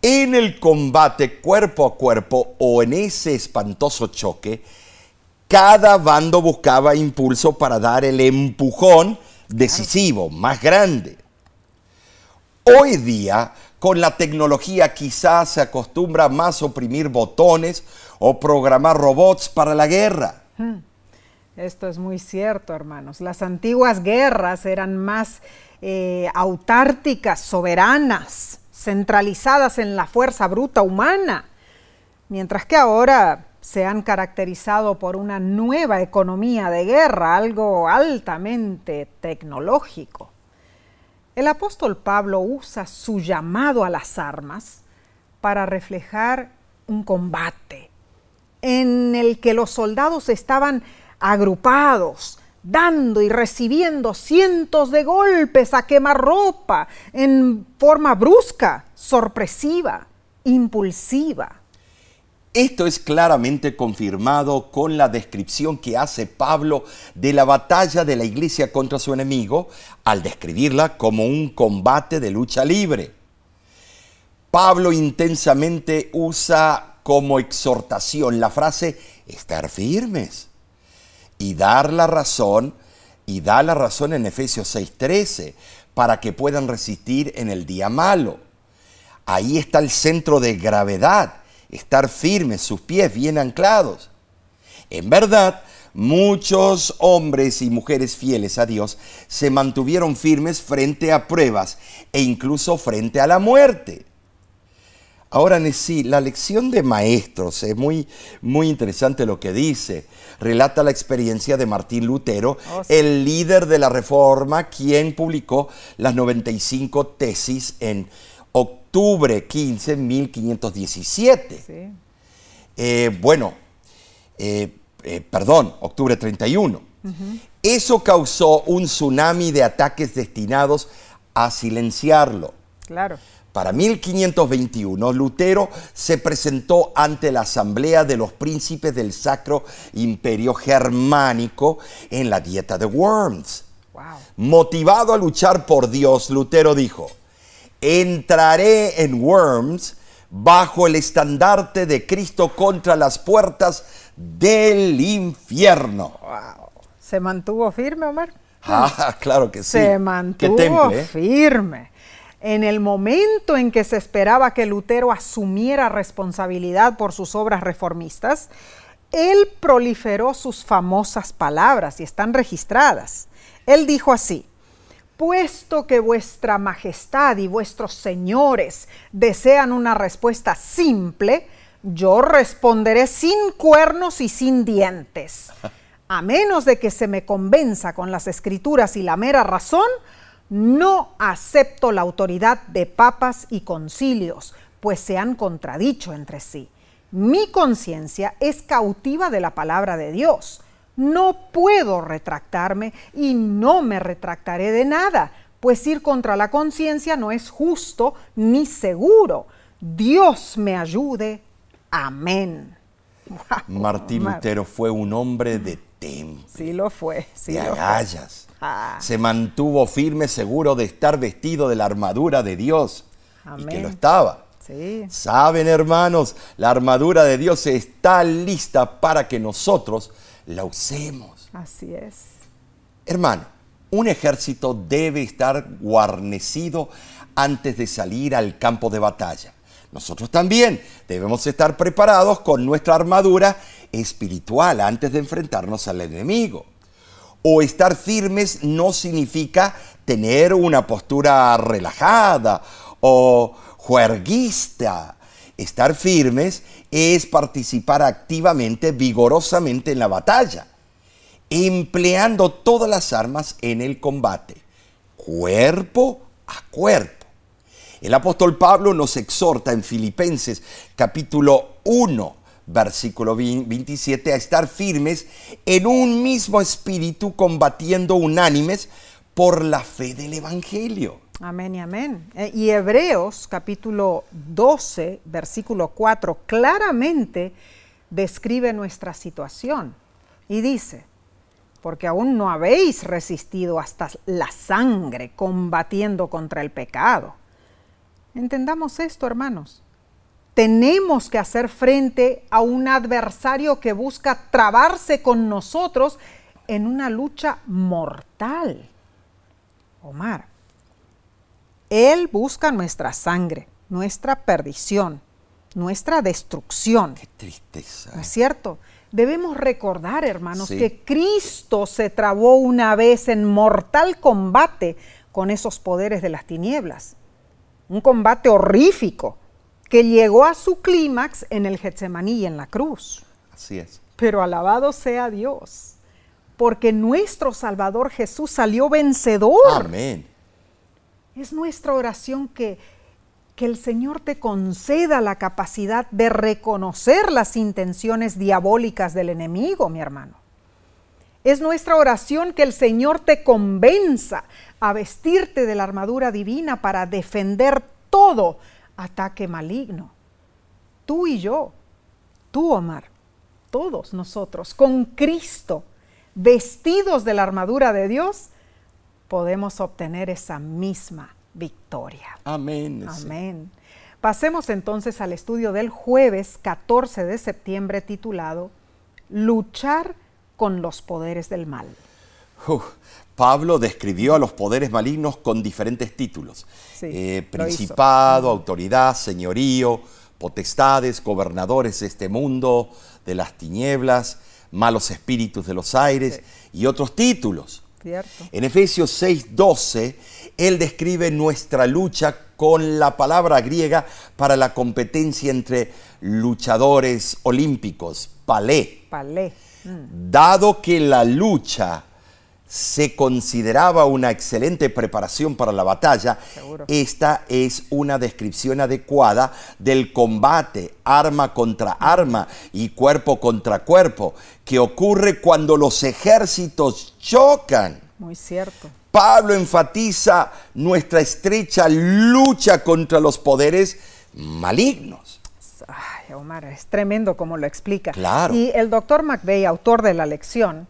En el combate cuerpo a cuerpo o en ese espantoso choque, cada bando buscaba impulso para dar el empujón decisivo, más grande. Hoy día con la tecnología quizás se acostumbra más a oprimir botones o programar robots para la guerra. Hmm. Esto es muy cierto, hermanos. Las antiguas guerras eran más eh, autárticas, soberanas, centralizadas en la fuerza bruta humana, mientras que ahora se han caracterizado por una nueva economía de guerra, algo altamente tecnológico. El apóstol Pablo usa su llamado a las armas para reflejar un combate en el que los soldados estaban agrupados, dando y recibiendo cientos de golpes a quemarropa en forma brusca, sorpresiva, impulsiva. Esto es claramente confirmado con la descripción que hace Pablo de la batalla de la iglesia contra su enemigo al describirla como un combate de lucha libre. Pablo intensamente usa como exhortación la frase estar firmes y dar la razón y da la razón en Efesios 6:13 para que puedan resistir en el día malo. Ahí está el centro de gravedad estar firmes, sus pies bien anclados. En verdad, muchos hombres y mujeres fieles a Dios se mantuvieron firmes frente a pruebas e incluso frente a la muerte. Ahora, sí, la lección de maestros es muy, muy interesante lo que dice. Relata la experiencia de Martín Lutero, oh, el líder de la Reforma, quien publicó las 95 tesis en octubre 15, 1517. Eh, bueno, eh, eh, perdón, octubre 31. Eso causó un tsunami de ataques destinados a silenciarlo. Claro. Para 1521, Lutero se presentó ante la Asamblea de los Príncipes del Sacro Imperio Germánico en la dieta de Worms. Motivado a luchar por Dios, Lutero dijo, entraré en Worms bajo el estandarte de Cristo contra las puertas del infierno. ¿Se mantuvo firme, Omar? Ah, claro que sí. Se mantuvo ¿eh? firme. En el momento en que se esperaba que Lutero asumiera responsabilidad por sus obras reformistas, él proliferó sus famosas palabras y están registradas. Él dijo así, puesto que vuestra majestad y vuestros señores desean una respuesta simple, yo responderé sin cuernos y sin dientes. A menos de que se me convenza con las escrituras y la mera razón, no acepto la autoridad de papas y concilios, pues se han contradicho entre sí. Mi conciencia es cautiva de la palabra de Dios no puedo retractarme y no me retractaré de nada, pues ir contra la conciencia no es justo ni seguro. Dios me ayude. Amén. Martín Lutero fue un hombre de temple. Sí lo fue. Sí de agallas. Ah. Se mantuvo firme, seguro de estar vestido de la armadura de Dios. Y que lo estaba. Sí. Saben, hermanos, la armadura de Dios está lista para que nosotros la usemos. Así es. Hermano, un ejército debe estar guarnecido antes de salir al campo de batalla. Nosotros también debemos estar preparados con nuestra armadura espiritual antes de enfrentarnos al enemigo. O estar firmes no significa tener una postura relajada o juerguista Estar firmes es participar activamente, vigorosamente en la batalla, empleando todas las armas en el combate, cuerpo a cuerpo. El apóstol Pablo nos exhorta en Filipenses capítulo 1, versículo 27, a estar firmes en un mismo espíritu, combatiendo unánimes por la fe del Evangelio. Amén y amén. Eh, y Hebreos capítulo 12, versículo 4, claramente describe nuestra situación y dice, porque aún no habéis resistido hasta la sangre combatiendo contra el pecado. Entendamos esto, hermanos tenemos que hacer frente a un adversario que busca trabarse con nosotros en una lucha mortal. Omar, Él busca nuestra sangre, nuestra perdición, nuestra destrucción. Qué tristeza. ¿No es cierto? Debemos recordar, hermanos, que Cristo se trabó una vez en mortal combate con esos poderes de las tinieblas. Un combate horrífico que llegó a su clímax en el Getsemaní y en la cruz. Así es. Pero alabado sea Dios, porque nuestro Salvador Jesús salió vencedor. Amén. Es nuestra oración que, que el Señor te conceda la capacidad de reconocer las intenciones diabólicas del enemigo, mi hermano. Es nuestra oración que el Señor te convenza a vestirte de la armadura divina para defender todo ataque maligno. Tú y yo, tú Omar, todos nosotros, con Cristo, vestidos de la armadura de Dios, podemos obtener esa misma victoria. Amén. Amén. Pasemos entonces al estudio del jueves 14 de septiembre titulado Luchar con los poderes del mal. Pablo describió a los poderes malignos con diferentes títulos. Eh, principado, autoridad, señorío, potestades, gobernadores de este mundo, de las tinieblas, malos espíritus de los aires y otros títulos. En Efesios 6:12, él describe nuestra lucha con la palabra griega para la competencia entre luchadores olímpicos, palé. Palé. Mm. Dado que la lucha se consideraba una excelente preparación para la batalla, esta es una descripción adecuada del combate arma contra arma y cuerpo contra cuerpo que ocurre cuando los ejércitos chocan. Muy cierto. Pablo enfatiza nuestra estrecha lucha contra los poderes malignos. Ay, Omar, es tremendo como lo explica. Claro. Y el doctor McVeigh, autor de la lección,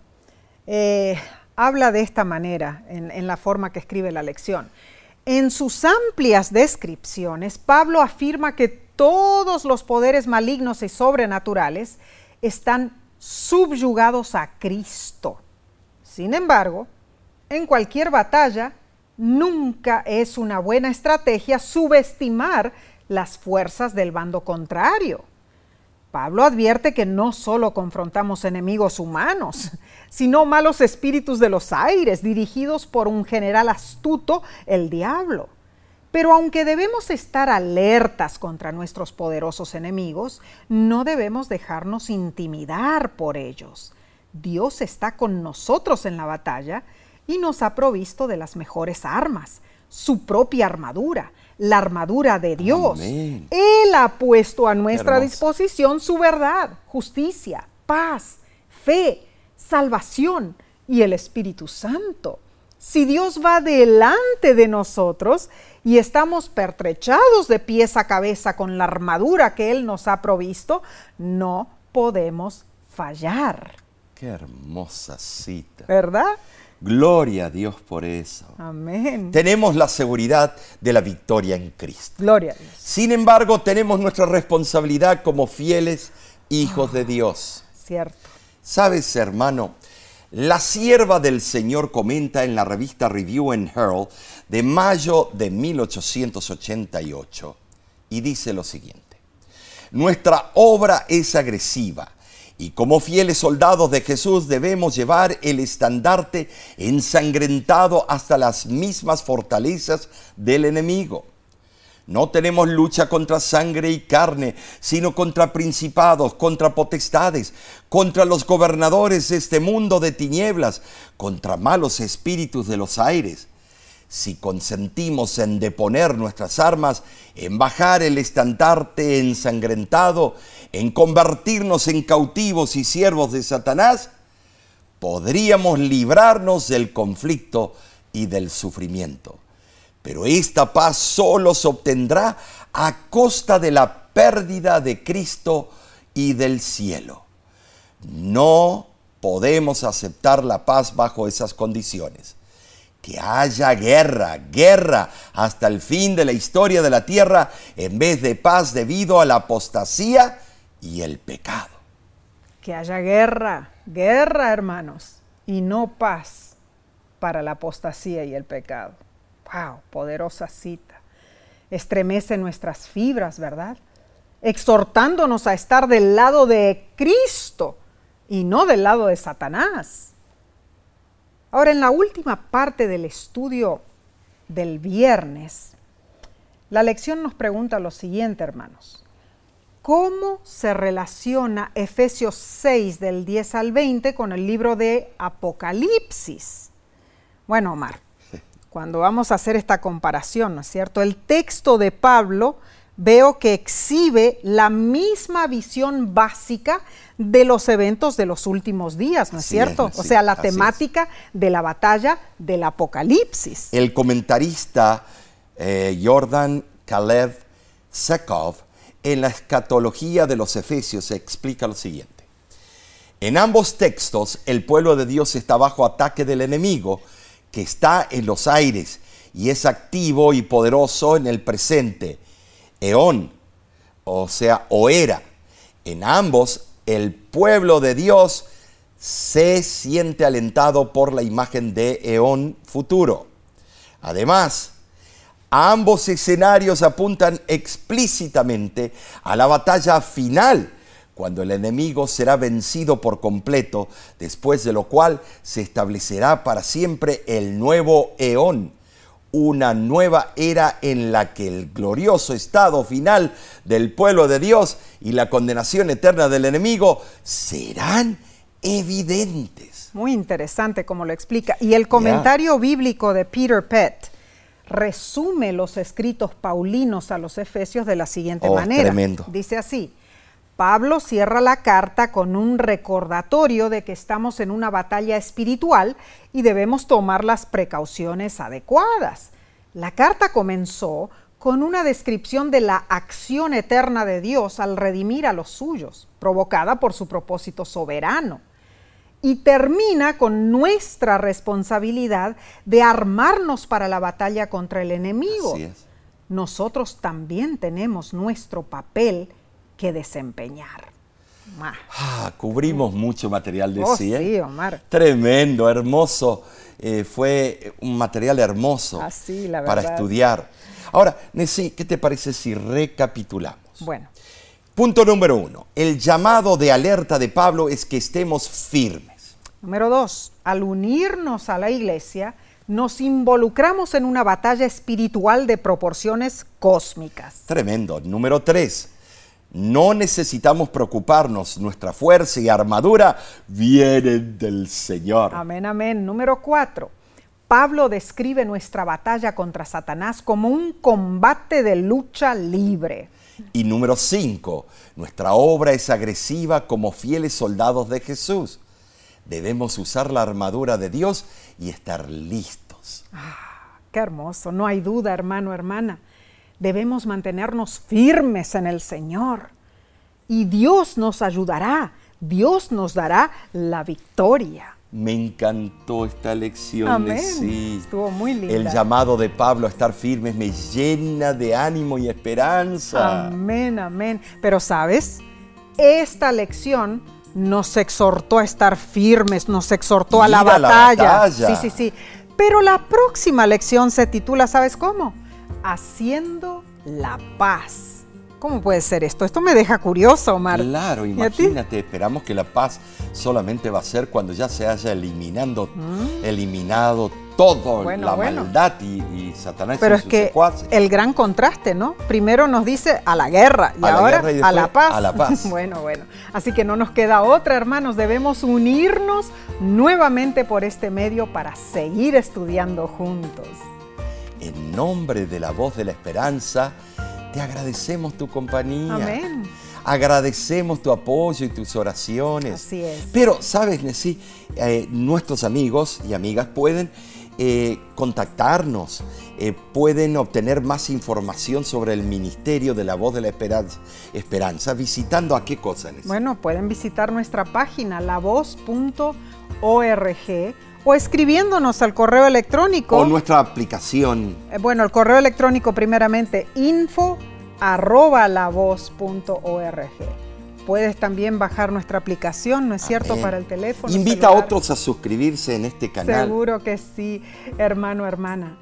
eh, habla de esta manera en, la forma que escribe la lección. En sus amplias descripciones, Pablo afirma que todos los poderes malignos y sobrenaturales están subyugados a Cristo. Sin embargo, en cualquier batalla, nunca es una buena estrategia subestimar las fuerzas del bando contrario. Pablo advierte que no solo confrontamos enemigos humanos, sino malos espíritus de los aires dirigidos por un general astuto, el diablo. Pero aunque debemos estar alertas contra nuestros poderosos enemigos, no debemos dejarnos intimidar por ellos. Dios está con nosotros en la batalla y nos ha provisto de las mejores armas, su propia armadura, la armadura de Dios. Él ha puesto a nuestra disposición su verdad, justicia, paz, fe, salvación y el Espíritu Santo. Si Dios va delante de nosotros y estamos pertrechados de pies a cabeza con la armadura que Él nos ha provisto, no podemos fallar. Qué hermosa cita. ¿Verdad? Gloria a Dios por eso. Amén. Tenemos la seguridad de la victoria en Cristo. Gloria a Dios. Sin embargo, tenemos nuestra responsabilidad como fieles hijos de Dios. Cierto. Sabes, hermano, la sierva del Señor comenta en la revista Review and Herald de mayo de 1888 y dice lo siguiente. Nuestra obra es agresiva y como fieles soldados de Jesús debemos llevar el estandarte ensangrentado hasta las mismas fortalezas del enemigo. No tenemos lucha contra sangre y carne, sino contra principados, contra potestades, contra los gobernadores de este mundo de tinieblas, contra malos espíritus de los aires. si consentimos en deponer nuestras armas, en bajar el estandarte ensangrentado, en convertirnos en cautivos y siervos de Satanás, podríamos librarnos del conflicto y del sufrimiento. Pero esta paz solo se obtendrá a costa de la pérdida de Cristo y del cielo. No podemos aceptar la paz bajo esas condiciones que haya guerra, guerra hasta el fin de la historia de la tierra en vez de paz debido a la apostasía y el pecado. Que haya guerra, guerra hermanos, y no paz para la apostasía y el pecado. ¡Wow! Poderosa cita. Estremece nuestras fibras, ¿verdad? Exhortándonos a estar del lado de Cristo y no del lado de Satanás. Ahora, en la última parte del estudio del viernes, la lección nos pregunta lo siguiente, hermanos. ¿Cómo se relaciona Efesios 6 del 10 al 20 con el libro de Apocalipsis? Bueno, Omar, cuando vamos a hacer esta comparación, ¿no es cierto? El texto de Pablo veo que exhibe la misma visión básica de los eventos de los últimos días, ¿no es cierto? o sea, la temática de la batalla del Apocalipsis. El comentarista eh, Jordan Kalev Sekov en la escatología de los Efesios explica lo siguiente. En ambos textos, el pueblo de Dios está bajo ataque del enemigo que está en los aires y es activo y poderoso en el presente eón, o sea, o era. En ambos, el pueblo de Dios se siente alentado por la imagen de eón futuro. Además, ambos escenarios apuntan explícitamente a la batalla final, cuando el enemigo será vencido por completo, después de lo cual se establecerá para siempre el nuevo eón, una nueva era en la que el glorioso estado final del pueblo de Dios y la condenación eterna del enemigo serán evidentes. Muy interesante como lo explica. Y el comentario bíblico de Peter Pett resume los escritos paulinos a los efesios de la siguiente oh, manera. Tremendo. Dice así, Pablo cierra la carta con un recordatorio de que estamos en una batalla espiritual y debemos tomar las precauciones adecuadas. La carta comenzó con una descripción de la acción eterna de Dios al redimir a los suyos, provocada por su propósito soberano. Y termina con nuestra responsabilidad de armarnos para la batalla contra el enemigo. Nosotros también tenemos nuestro papel que desempeñar. Ah, cubrimos mucho material de oh, Sí, Omar. Tremendo, hermoso. Eh, fue un material hermoso ah, la para estudiar. Ahora, Nessie, ¿qué te parece si recapitulamos? Bueno. Punto número uno. El llamado de alerta de Pablo es que estemos firmes. Número dos. Al unirnos a la iglesia, nos involucramos en una batalla espiritual de proporciones cósmicas. Tremendo. Número tres no necesitamos preocuparnos, nuestra fuerza y armadura vienen del Señor. Amén, amén. Número cuatro. Pablo describe nuestra batalla contra Satanás como un combate de lucha libre. Y número cinco, nuestra obra es agresiva como fieles soldados de Jesús. Debemos usar la armadura de Dios y estar listos. Ah, qué hermoso, no hay duda, hermano, hermana debemos mantenernos firmes en el Señor. Y Dios nos ayudará, Dios nos dará la victoria. Me encantó esta lección. Amén. Sí. Estuvo muy linda. El llamado de Pablo a estar firmes me llena de ánimo y esperanza. Amén, amén. Pero sabes, esta lección nos exhortó a estar firmes, nos exhortó a la batalla. la batalla. Sí, sí, sí. Pero la próxima lección se titula, ¿sabes cómo? Haciendo la paz. ¿Cómo puede ser esto? Esto me deja curioso, Omar. Claro, imagínate, esperamos que la paz solamente va a ser cuando ya se haya eliminando, mm. eliminado todo la maldad y, Satanás. Pero es que el gran contraste, ¿no? Primero nos dice a la guerra y ahora a la paz. A la paz. bueno, bueno. Así que no nos queda otra, hermanos. Debemos unirnos nuevamente por este medio para seguir estudiando juntos. En nombre de la voz de la esperanza, te agradecemos tu compañía. Amén. Agradecemos tu apoyo y tus oraciones. Así es. Pero, ¿sabes, Nessie? Eh, nuestros amigos y amigas pueden eh, contactarnos, eh, pueden obtener más información sobre el Ministerio de la Voz de la Esperanza, Esperanza visitando a qué cosa, Nessie? Bueno, pueden visitar nuestra página lavoz.org o escribiéndonos al correo electrónico. O nuestra aplicación. bueno, el correo electrónico primeramente info arroba lavoz.org. Puedes también bajar nuestra aplicación, ¿no es cierto?, para el teléfono. Invita a otros a suscribirse en este canal. Seguro que sí, hermano, hermana.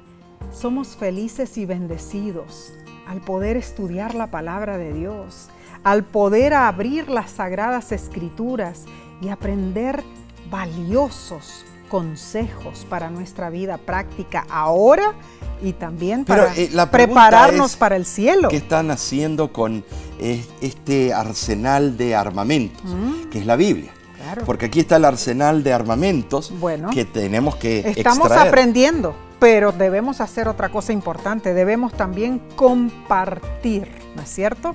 Somos felices y bendecidos al poder estudiar la palabra de Dios, al poder abrir las sagradas escrituras y aprender valiosos consejos para nuestra vida práctica ahora y también para eh, prepararnos para el cielo. ¿Qué están haciendo con este arsenal de armamentos, mm. que es la Biblia? Porque aquí está el arsenal de armamentos que tenemos que Estamos aprendiendo, pero debemos hacer otra cosa importante, debemos también compartir, ¿no es cierto?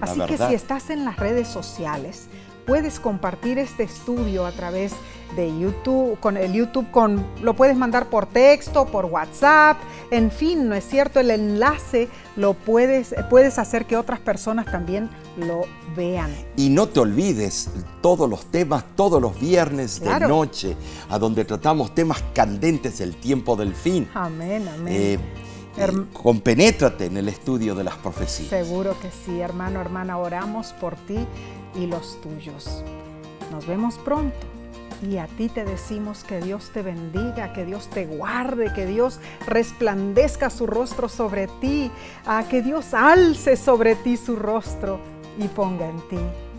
Así que si estás en las redes sociales, puedes compartir este estudio a través de YouTube, con el YouTube con lo puedes mandar por texto, por WhatsApp, en fin, no es cierto, el enlace lo puedes puedes hacer que otras personas también lo vean. Y no te olvides todos los temas todos los viernes de noche, a donde tratamos temas candentes del tiempo del fin. Amén, amén. Eh, compenétrate en el estudio de las profecías. Seguro que sí, hermano, hermana, oramos por ti y los tuyos. Nos vemos pronto. Y a ti te decimos que Dios te bendiga, que Dios te guarde, que Dios resplandezca su rostro sobre ti, que Dios alce sobre ti su rostro y ponga en ti